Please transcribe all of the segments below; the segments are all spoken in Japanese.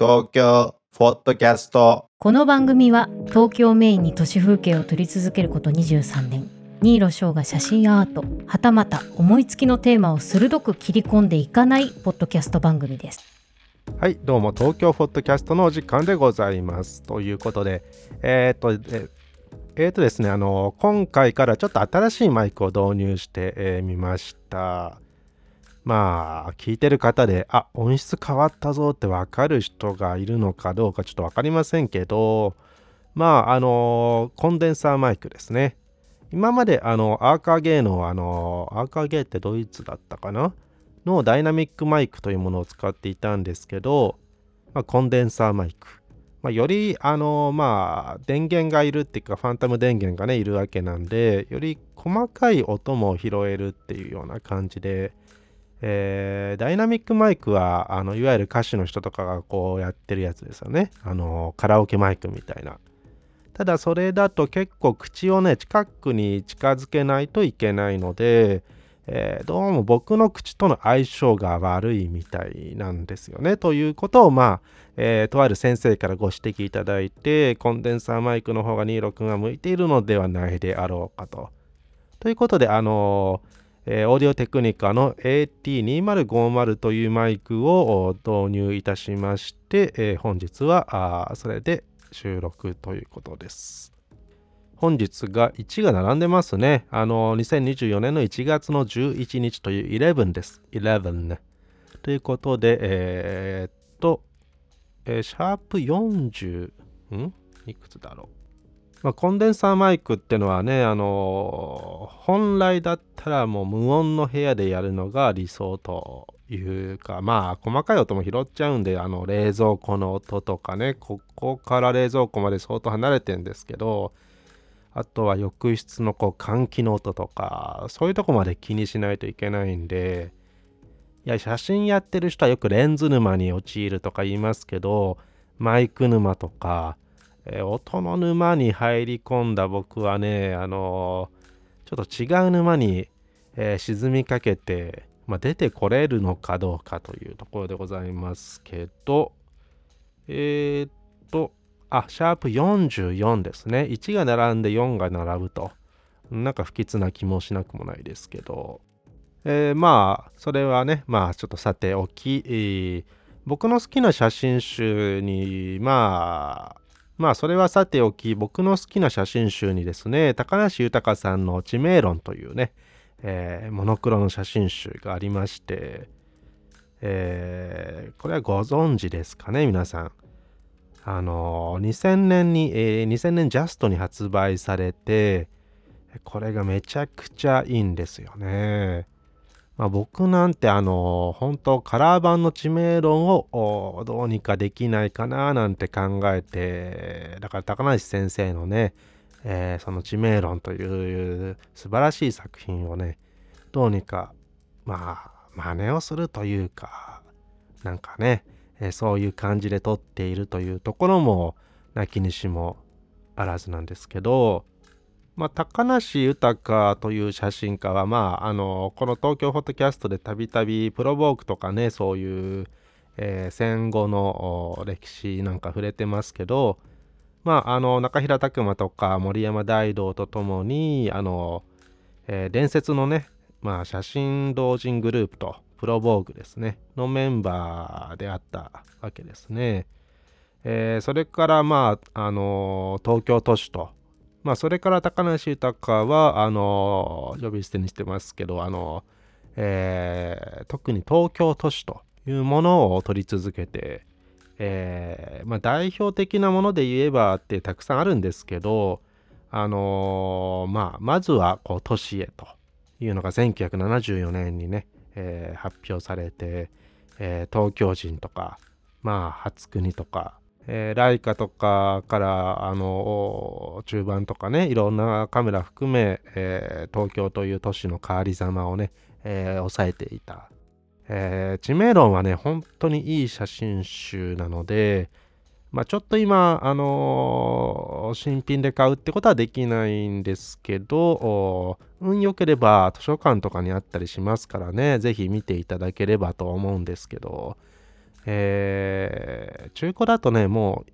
東京フォットキャスト。この番組は東京メインに都市風景を撮り続けること23年。新納翔が写真アートはたまた思いつきのテーマを鋭く切り込んでいかないポッドキャスト番組です。はいどうも東京フォットキャストのお時間でございます。ということでえー、っとええー、とですねあの今回からちょっと新しいマイクを導入してみ、えー、ましたまあ聞いてる方であ音質変わったぞってわかる人がいるのかどうかちょっと分かりませんけどまああのコンデンサーマイクですね。今まであのアーカーゲーのあのアーカーゲーってドイツだったかな？のダイナミックマイクというものを使っていたんですけど、まあ、コンデンサーマイク、まあ、よりあのまあ電源がいるっていうかファンタム電源がねいるわけなんでより細かい音も拾えるっていうような感じでえー、ダイナミックマイクはあのいわゆる歌手の人とかがこうやってるやつですよね。あのカラオケマイクみたいな。ただそれだと結構口をね近くに近づけないといけないので、えー、どうも僕の口との相性が悪いみたいなんですよね。ということをまあ、えー、とある先生からご指摘いただいてコンデンサーマイクの方が26が向いているのではないであろうかと。ということであのーえー、オーディオテクニカの AT2050 というマイクを導入いたしまして、えー、本日はそれで収録ということです。本日が1が並んでますね。あの、2024年の1月の11日という11です。11ね。ということで、えー、っと、えー、シャープ40、ん？いくつだろう？まあ、コンデンサーマイクってのはね、あの、本来だったらもう無音の部屋でやるのが理想というか、まあ、細かい音も拾っちゃうんで、あの、冷蔵庫の音とかね、ここから冷蔵庫まで相当離れてんですけど、あとは浴室のこう換気の音とか、そういうとこまで気にしないといけないんで、いや、写真やってる人はよくレンズ沼に陥るとか言いますけど、マイク沼とか、えー、音の沼に入り込んだ僕はね、あのー、ちょっと違う沼に、えー、沈みかけて、まあ、出てこれるのかどうかというところでございますけど、えー、っと、あ、シャープ44ですね。1が並んで4が並ぶと。なんか不吉な気もしなくもないですけど、えー、まあ、それはね、まあ、ちょっとさておき、えー、僕の好きな写真集に、まあ、まあそれはさておき僕の好きな写真集にですね高梨豊さんの「知名論」というね、えー、モノクロの写真集がありまして、えー、これはご存知ですかね皆さん。あの2000年に、えー、2000年ジャストに発売されてこれがめちゃくちゃいいんですよね。まあ、僕なんてあの本当カラー版の知名論をどうにかできないかななんて考えてだから高梨先生のね、えー、その知名論という素晴らしい作品をねどうにかまあ真似をするというかなんかね、えー、そういう感じで撮っているというところもなきにしもあらずなんですけどまあ、高梨豊という写真家は、まあ、あのこの東京フォトキャストでたびたびプロボークとかねそういう、えー、戦後の歴史なんか触れてますけど、まあ、あの中平拓磨とか森山大道とともにあの、えー、伝説のね、まあ、写真同人グループとプロボーグですねのメンバーであったわけですね。えー、それからまああの東京都市とまあ、それから高梨豊は、あの、呼び捨てにしてますけど、あの、えー、特に東京都市というものを取り続けて、えー、まあ、代表的なもので言えばってたくさんあるんですけど、あのー、まあ、まずはこう都市へというのが1974年にね、えー、発表されて、え東京人とか、まあ、初国とか、えー、ライカとかからあの中盤とかねいろんなカメラ含め、えー、東京という都市の変わりざまをね、えー、抑えていた、えー、知名論はね本当にいい写真集なので、まあ、ちょっと今、あのー、新品で買うってことはできないんですけど、運良ければ図書館とかにあったりしますからね、ぜひ見ていただければと思うんですけど、えー中古だとね、も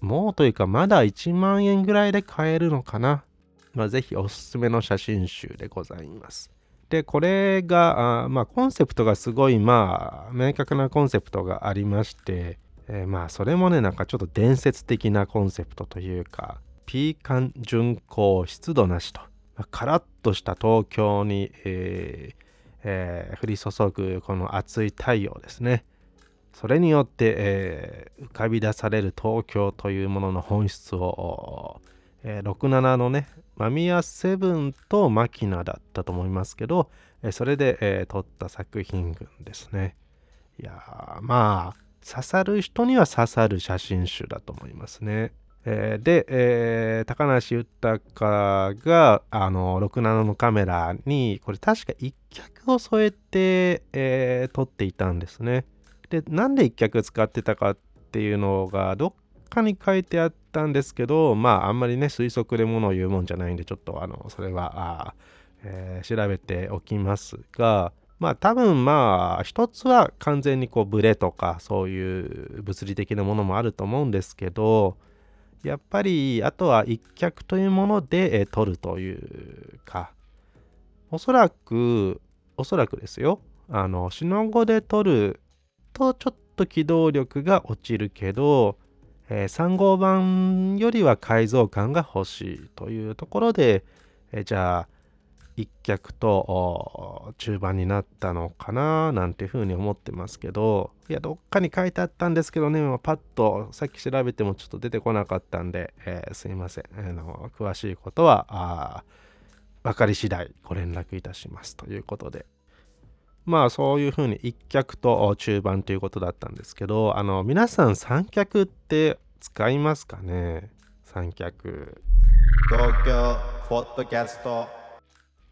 う、もうというか、まだ1万円ぐらいで買えるのかな。まあ、ぜひおすすめの写真集でございます。で、これが、あまあ、コンセプトがすごい、まあ、明確なコンセプトがありまして、えーまあ、それもね、なんかちょっと伝説的なコンセプトというか、ピーカン巡航湿度なしと、まあ、カラッとした東京に、えーえー降り注ぐこの熱い太陽ですね。それによって、えー浮かび出される東京というものの本質を、えー67のね、マミヤセブンとマキナだったと思いますけど、えーそれで、えー撮った作品群ですね。いやーまあ、刺さる人には刺さる写真集だと思いますね。えーで、えー高梨豊があの67のカメラにこれ確か一脚を添えて、えー撮っていたんですね。でなんで一脚使ってたかっていうのがどっかに書いてあったんですけどまああんまりね推測でものを言うもんじゃないんでちょっとあのそれはあ、えー調べておきますがまあ多分まあ一つは完全にこうブレとかそういう物理的なものもあると思うんですけどやっぱりあとは一脚というもので、えー撮るというかおそらくおそらくですよ。あのシノゴで撮るとちょっと機動力が落ちるけど、え3号版よりは改造感が欲しいというところで、えじゃあ一脚と中盤になったのかななんていうふうに思ってますけどいやどっかに書いてあったんですけどねパッとさっき調べてもちょっと出てこなかったんで、えーすいません。あの詳しいことは分かり次第ご連絡いたしますということで。まあそういうふうに一脚と中盤ということだったんですけどあの皆さん三脚って使いますかね？三脚。東京ポッドキャスト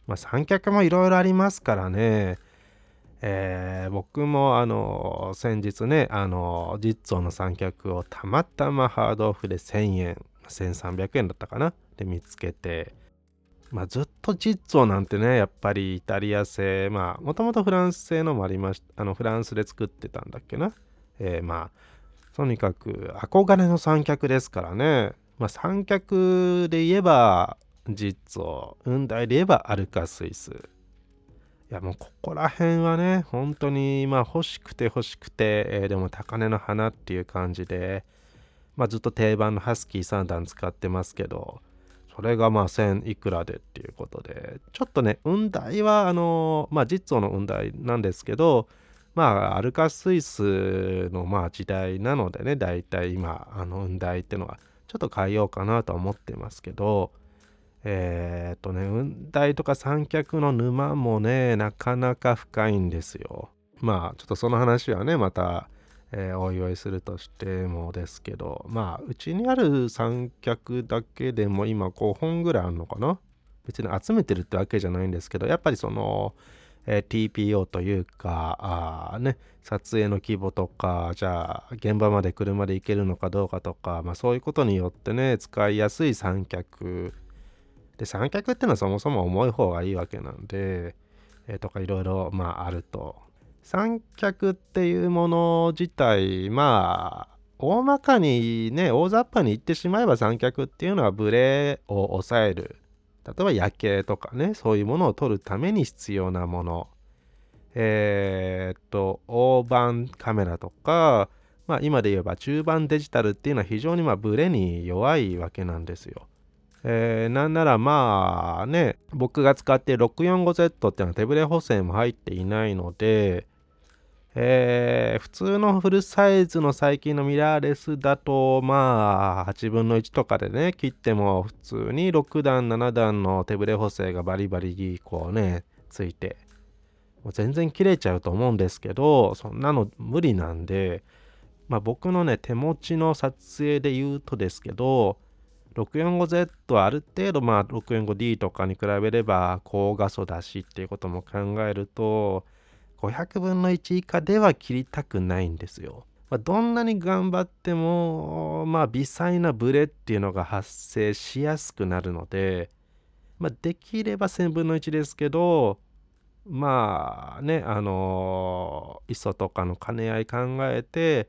まあ、三脚もいろいろありますからね、えー僕もあの先日ねあのジッツォの三脚をたまたまハードオフで1000円1300円だったかな？で見つけて、まあ、ずっとジッツォなんてねやっぱりイタリア製まあもともとフランス製のもありましたあのフランスで作ってたんだっけな、えーまあとにかく憧れの三脚ですからね、まあ、三脚で言えばジッツォ、雲台で言えばアルカスイス。いやもうここら辺はね、本当にまあ欲しくて欲しくて、えーでも高値の花っていう感じで、まあずっと定番のハスキー3段使ってますけど、それがまあ1000いくらでっていうことで、ちょっとね、雲台はあのまあジッツォの雲台なんですけど、まあアルカスイスのまあ時代なのでね、だいたい今、あの雲台ってのはちょっと変えようかなとは思ってますけど、えーっとね、雲台とか三脚の沼もね、なかなか深いんですよ。まあ、ちょっとその話はね、また、えーおいおいするとしてもですけど、まあ、うちにある三脚だけでも今5本ぐらいあるのかな？別に集めてるってわけじゃないんですけど、やっぱりその、えー TPO というか、あね、撮影の規模とか、じゃあ、現場まで車で行けるのかどうかとか、まあそういうことによってね、使いやすい三脚、で三脚ってのはそもそも重い方がいいわけなんで、えとかいろいろまああると。三脚っていうもの自体まあ大まかにね大雑把に言ってしまえば三脚っていうのはブレを抑える例えば夜景とかねそういうものを撮るために必要なものえーっと大判カメラとかまあ今で言えば中盤デジタルっていうのは非常にまあブレに弱いわけなんですよ。えーなんならまあね僕が使っている 645Z っていうのは手ブレ補正も入っていないので、えー普通のフルサイズの最近のミラーレスだとまあ8分の1とかでね切っても普通に6段7段の手ブレ補正がバリバリこうねついてもう全然切れちゃうと思うんですけどそんなの無理なんでまあ僕のね手持ちの撮影で言うとですけど 645Z はある程度まあ 645D とかに比べれば高画素だしっていうことも考えると500分の1以下では切りたくないんですよ。まあ、どんなに頑張ってもまあ微細なブレっていうのが発生しやすくなるので、まあ、できれば1000分の1ですけどまあねあの ISO とかの兼ね合い考えて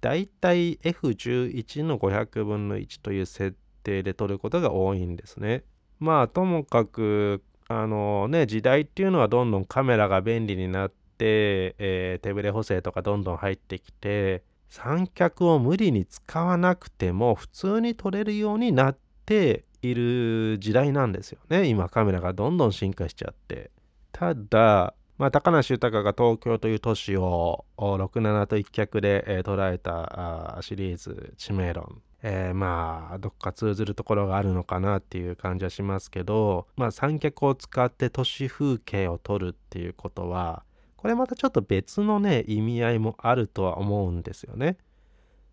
だいたい F11 の500分の1という設定で撮ることが多いんですね。まあともかくあのね時代っていうのはどんどんカメラが便利になって、えー、手ブレ補正とかどんどん入ってきて三脚を無理に使わなくても普通に撮れるようになっている時代なんですよね。今カメラがどんどん進化しちゃって。ただまあ、高梨豊が東京という都市を67と一脚で、えー、捉えたシリーズ「知名論」えー、まあどっか通ずるところがあるのかなっていう感じはしますけど、まあ、三脚を使って都市風景を撮るっていうことはこれまたちょっと別のね意味合いもあるとは思うんですよね。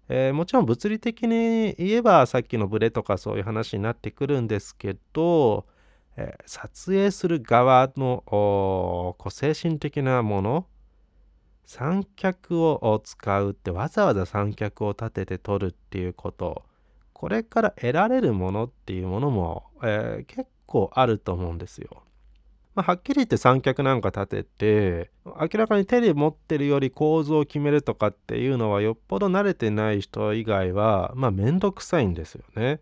えー、もちろん物理的に言えばさっきのブレとかそういう話になってくるんですけど、えー、撮影する側のこう精神的なもの三脚を使うってわざわざ三脚を立てて撮るっていうことこれから得られるものっていうものも、えー、結構あると思うんですよ。まあ、はっきり言って三脚なんか立てて明らかに手で持ってるより構造を決めるとかっていうのはよっぽど慣れてない人以外はまあめんどくさいんですよね。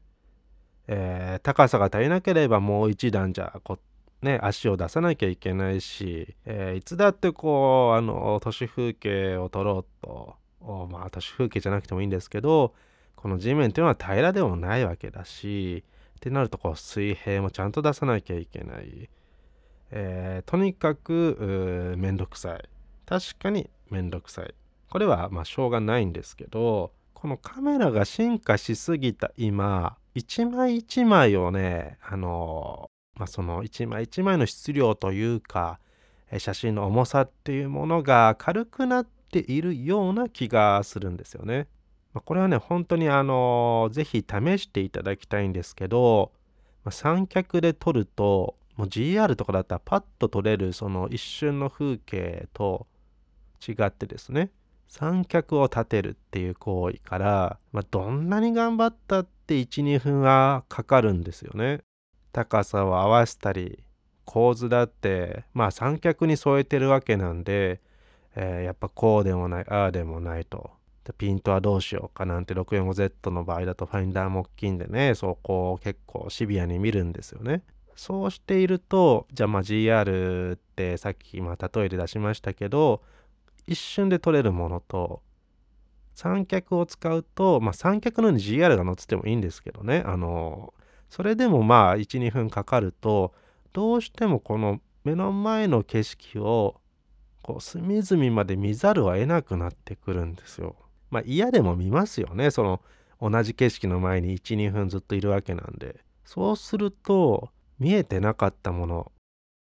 えー、高さが足りなければもう一段じゃこね、足を出さなきゃいけないし、えー、いつだってこうあの都市風景を撮ろうとまあ都市風景じゃなくてもいいんですけどこの地面っていうのは平らでもないわけだしってなるとこう水平もちゃんと出さなきゃいけない、えー、とにかくめんどくさい確かにめんどくさいこれはまあしょうがないんですけどこのカメラが進化しすぎた今一枚一枚をねあのまあ、その一枚一枚の質量というか写真の重さっていうものが軽くなっているような気がするんですよね。まあ、これはね本当にあの是非試していただきたいんですけど、まあ、三脚で撮るともう GR とかだったらパッと撮れるその一瞬の風景と違ってですね三脚を立てるっていう行為から、まあ、どんなに頑張ったって12分はかかるんですよね。高さを合わせたり構図だってまあ三脚に添えてるわけなんで、えー、やっぱこうでもないああでもないとピントはどうしようかなんて 645Z の場合だとファインダーも大きいんでねそこを結構シビアに見るんですよね。そうしているとじゃあまあ GR ってさっき今例えで出しましたけど一瞬で撮れるものと三脚を使うとまあ三脚のように GR が乗っててもいいんですけどねあのそれでもまあ12分かかるとどうしてもこの目の前の景色をこう隅々まで見ざるを得なくなってくるんですよ。まあ嫌でも見ますよねその同じ景色の前に12分ずっといるわけなんで。そうすると見えてなかったもの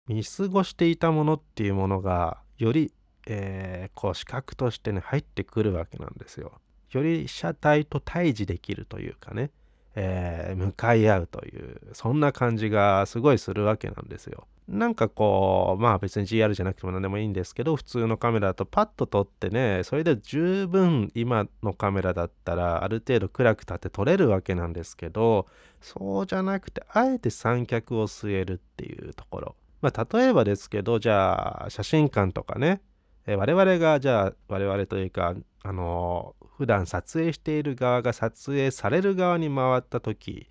見過ごしていたものっていうものがより、えー、こう視覚としてね入ってくるわけなんですよ。より車体と対峙できるというかねえー、向かい合うというそんな感じがすごいするわけなんですよ。なんかこうまあ別に GR じゃなくても何でもいいんですけど普通のカメラだとパッと撮ってねそれで十分今のカメラだったらある程度暗く立って撮れるわけなんですけどそうじゃなくてあえて三脚を据えるっていうところ。まあ例えばですけどじゃあ写真館とかねえ我々がじゃあ我々というかあの普段撮影している側が撮影される側に回った時、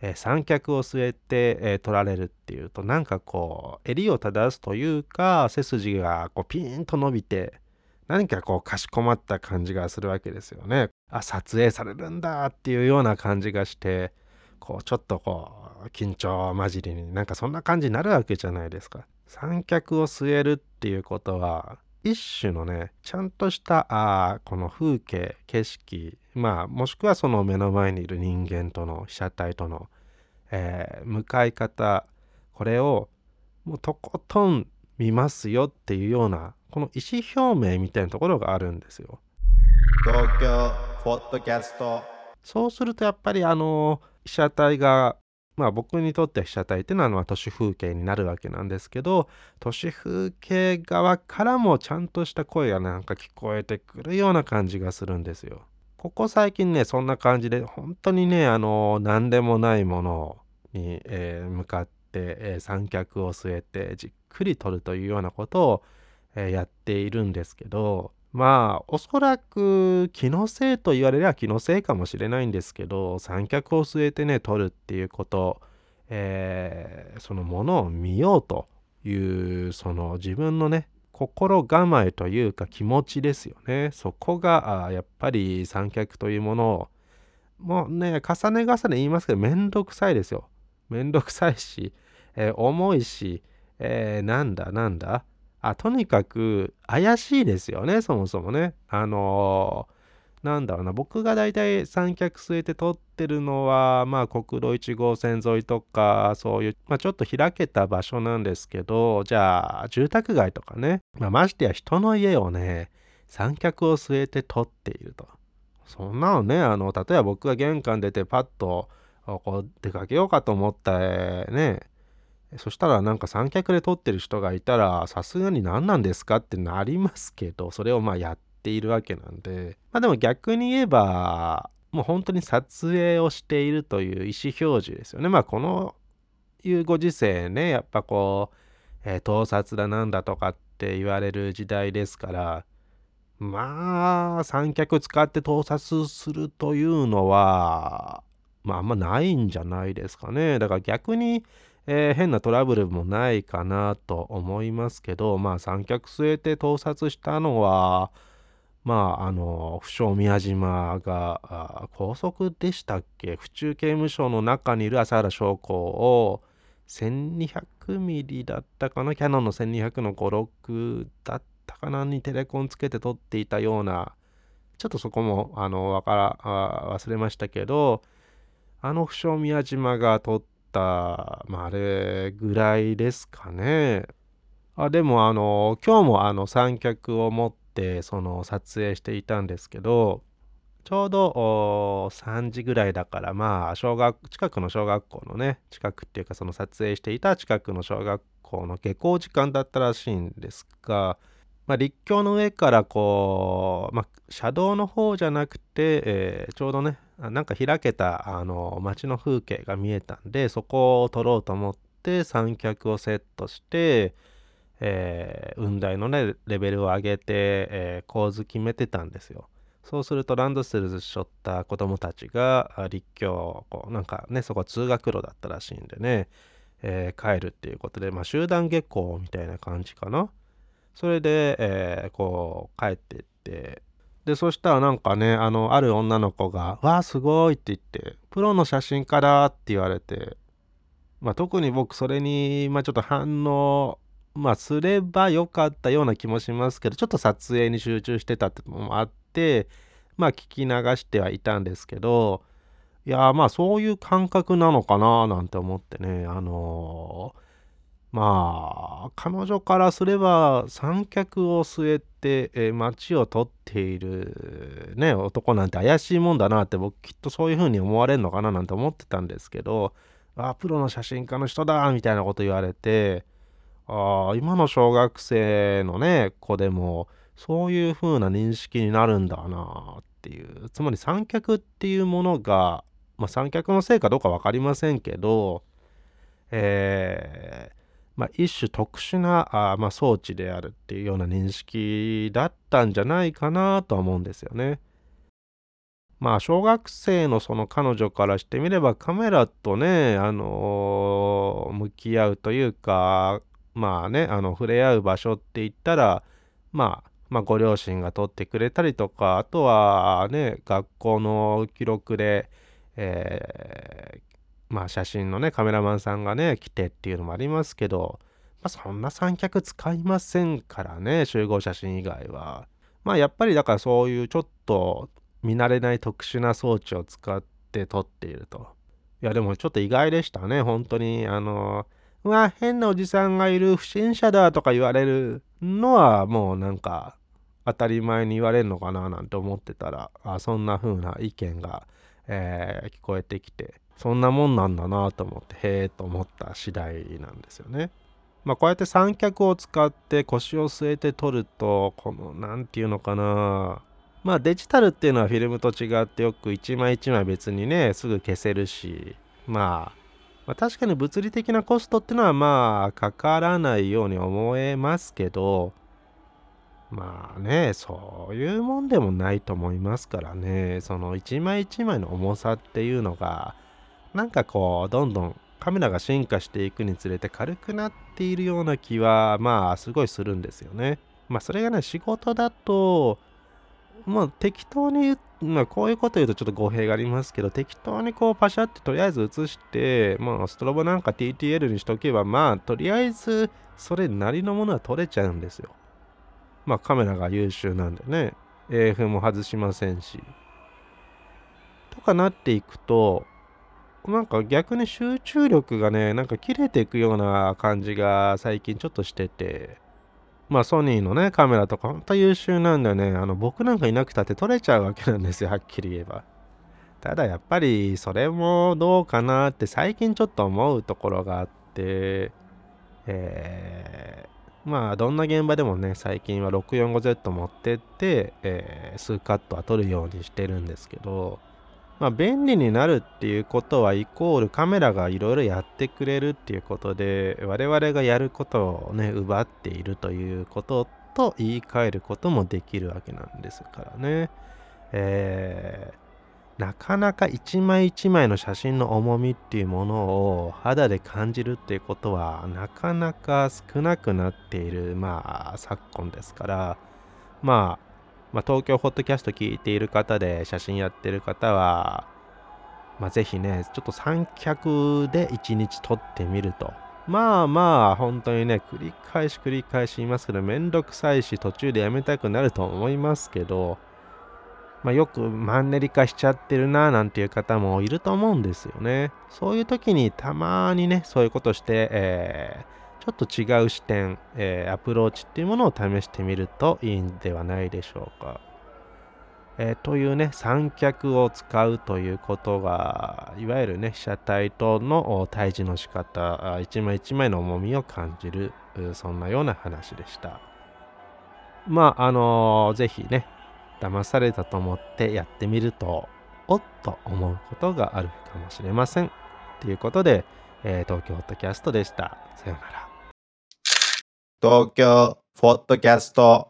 えー、三脚を据えて、えー、撮られるっていうとなんかこう襟を正すというか背筋がこうピーンと伸びて何かこうかしこまった感じがするわけですよね。あ撮影されるんだっていうような感じがしてこうちょっとこう緊張混じりになんかそんな感じになるわけじゃないですか。三脚を据えるっていうことは一種のねちゃんとしたあこの風景景色まあもしくはその目の前にいる人間との被写体との、えー、向かい方これをもうとことん見ますよっていうようなこの意思表明みたいなところがあるんですよ。東京フォットキャストそうするとやっぱりあの被写体がまあ僕にとって被写体っていうのは都市風景になるわけなんですけど都市風景側からもちゃんとした声がなんか聞こえてくるような感じがするんですよ。ここ最近ねそんな感じで本当にねあの何でもないものに、えー、向かって、えー、三脚を据えてじっくり撮るというようなことを、えーやっているんですけどまあおそらく気のせいと言われれば気のせいかもしれないんですけど三脚を据えてね撮るっていうこと、えーそのものを見ようというその自分のね心構えというか気持ちですよね。そこがやっぱり三脚というものをもうね重ね重ね言いますけどめんどくさいですよ。めんどくさいし、えー重いし、えーなんだなんだ。あとにかく怪しいですよねそもそもね。あのーなんだろうな。僕が大体三脚据えて撮ってるのはまあ国道1号線沿いとかそういう、まあ、ちょっと開けた場所なんですけどじゃあ住宅街とかね、まあ、ましてや人の家をね三脚を据えて撮っていると。そんなのねあの例えば僕が玄関出てパッとこう出かけようかと思ったね。そしたらなんか三脚で撮ってる人がいたらさすがに何なんですかってなりますけどそれをまあやってているわけなんでまあでも逆に言えばもう本当に撮影をしているという意思表示ですよね。まあこのいうご時世ねやっぱこう、えー盗撮だなんだとかって言われる時代ですからまあ三脚使って盗撮するというのはまああんまないんじゃないですかね。だから逆にえー変なトラブルもないかなと思いますけどまあ三脚据えて盗撮したのはまああの不詳宮島があ拘束でしたっけ？府中刑務所の中にいる朝原将校を1200ミリだったかな？キャノンの1200の56だったかな？にテレコンつけて撮っていたような。ちょっとそこもあのわからあ忘れましたけどあの不詳宮島が撮った、まあ、あれぐらいですかね。あでもあの今日もあの三脚を持ってその撮影していたんですけどちょうど3時ぐらいだからまあ小学近くの小学校のね近くっていうかその撮影していた近くの小学校の下校時間だったらしいんですが、まあ、陸橋の上からこう、まあ、車道の方じゃなくて、えーちょうどねあなんか開けたあの街の風景が見えたんでそこを撮ろうと思って三脚をセットして、えー雲台のねレベルを上げて、えー構図決めてたんですよ。そうするとランドセルしょった子供たちが立教こうなんかねそこ通学路だったらしいんでね、えー帰るっていうことで、まあ、集団下校みたいな感じかな。それで、えーこう帰ってってでそしたらなんかねあのある女の子が「わあすごい」って言って「プロの写真家だ」って言われて、まあ、特に僕それに、まあ、ちょっと反応まあすればよかったような気もしますけどちょっと撮影に集中してたってのもあってまあ聞き流してはいたんですけどいやまあそういう感覚なのかななんて思ってね。あのーまあ彼女からすれば三脚を据えて、えー街を撮っているね男なんて怪しいもんだなって僕きっとそういう風に思われるのかななんて思ってたんですけどあプロの写真家の人だみたいなこと言われてあー今の小学生のね子でもそういう風な認識になるんだなっていうつまり三脚っていうものが、まあ、三脚のせいかどうか分かりませんけどえーまあ、一種特殊なあ、まあ、装置であるっていうような認識だったんじゃないかなとは思うんですよね。まあ小学生のその彼女からしてみればカメラとね、あのー向き合うというかまあねあの触れ合う場所って言ったら、まあ、まあご両親が撮ってくれたりとかあとはね学校の記録で、えーまあ写真のねカメラマンさんがね来てっていうのもありますけど、まあ、そんな三脚使いませんからね集合写真以外は。まあやっぱりだからそういうちょっと見慣れない特殊な装置を使って撮っていると。いやでもちょっと意外でしたね本当にあのうわ変なおじさんがいる不審者だとか言われるのはもうなんか当たり前に言われるのかななんて思ってたらあそんな風な意見が、えー聞こえてきてそんなもんなんだなと思ってへえと思った次第なんですよね。まあこうやって三脚を使って腰を据えて撮るとこの何て言うのかなまあデジタルっていうのはフィルムと違ってよく一枚一枚別にねすぐ消せるしまあまあ、確かに物理的なコストってのはまあかからないように思えますけどまあねそういうもんでもないと思いますからねその一枚一枚の重さっていうのがなんかこうどんどんカメラが進化していくにつれて軽くなっているような気はまあすごいするんですよね。まあそれがね仕事だとまあ適当にまあこういうこと言うとちょっと語弊がありますけど適当にこうパシャってとりあえず映してまあストロボなんか TTL にしとけばまあとりあえずそれなりのものは撮れちゃうんですよ。まあカメラが優秀なんでね AF も外しませんし。とかなっていくとなんか逆に集中力がね、なんか切れていくような感じが最近ちょっとしてて、まあソニーのね、カメラとかほんと優秀なんだよね。あの僕なんかいなくたって撮れちゃうわけなんですよ、はっきり言えば。ただやっぱりそれもどうかなって最近ちょっと思うところがあって、えー、まあどんな現場でもね、最近は 645Z 持ってって、えー、数カットは撮るようにしてるんですけど、まあ、便利になるっていうことはイコールカメラがいろいろやってくれるっていうことで我々がやることをね奪っているということと言い換えることもできるわけなんですからね。えー、なかなか一枚一枚の写真の重みっていうものを肌で感じるっていうことはなかなか少なくなっているまあ昨今ですからまあまあ、東京ホットキャスト聞いている方で写真やってる方は、まあ、ぜひね、ちょっと三脚で一日撮ってみると。まあまあ、本当にね、繰り返し繰り返し言いますけど、めんどくさいし、途中でやめたくなると思いますけど、まあ、よくマンネリ化しちゃってるななんていう方もいると思うんですよね。そういう時にたまにね、そういうことして、えーちょっと違う視点、えー、アプローチっていうものを試してみるといいんではないでしょうか。えー、というね、三脚を使うということが、いわゆるね、被写体との対峙の仕方、一枚一枚の重みを感じる、そんなような話でした。まあ、あのー、ぜひね、騙されたと思ってやってみると、おっと思うことがあるかもしれません。ということで、えー、東京ホットキャストでした。さようなら。東京フォットキャスト。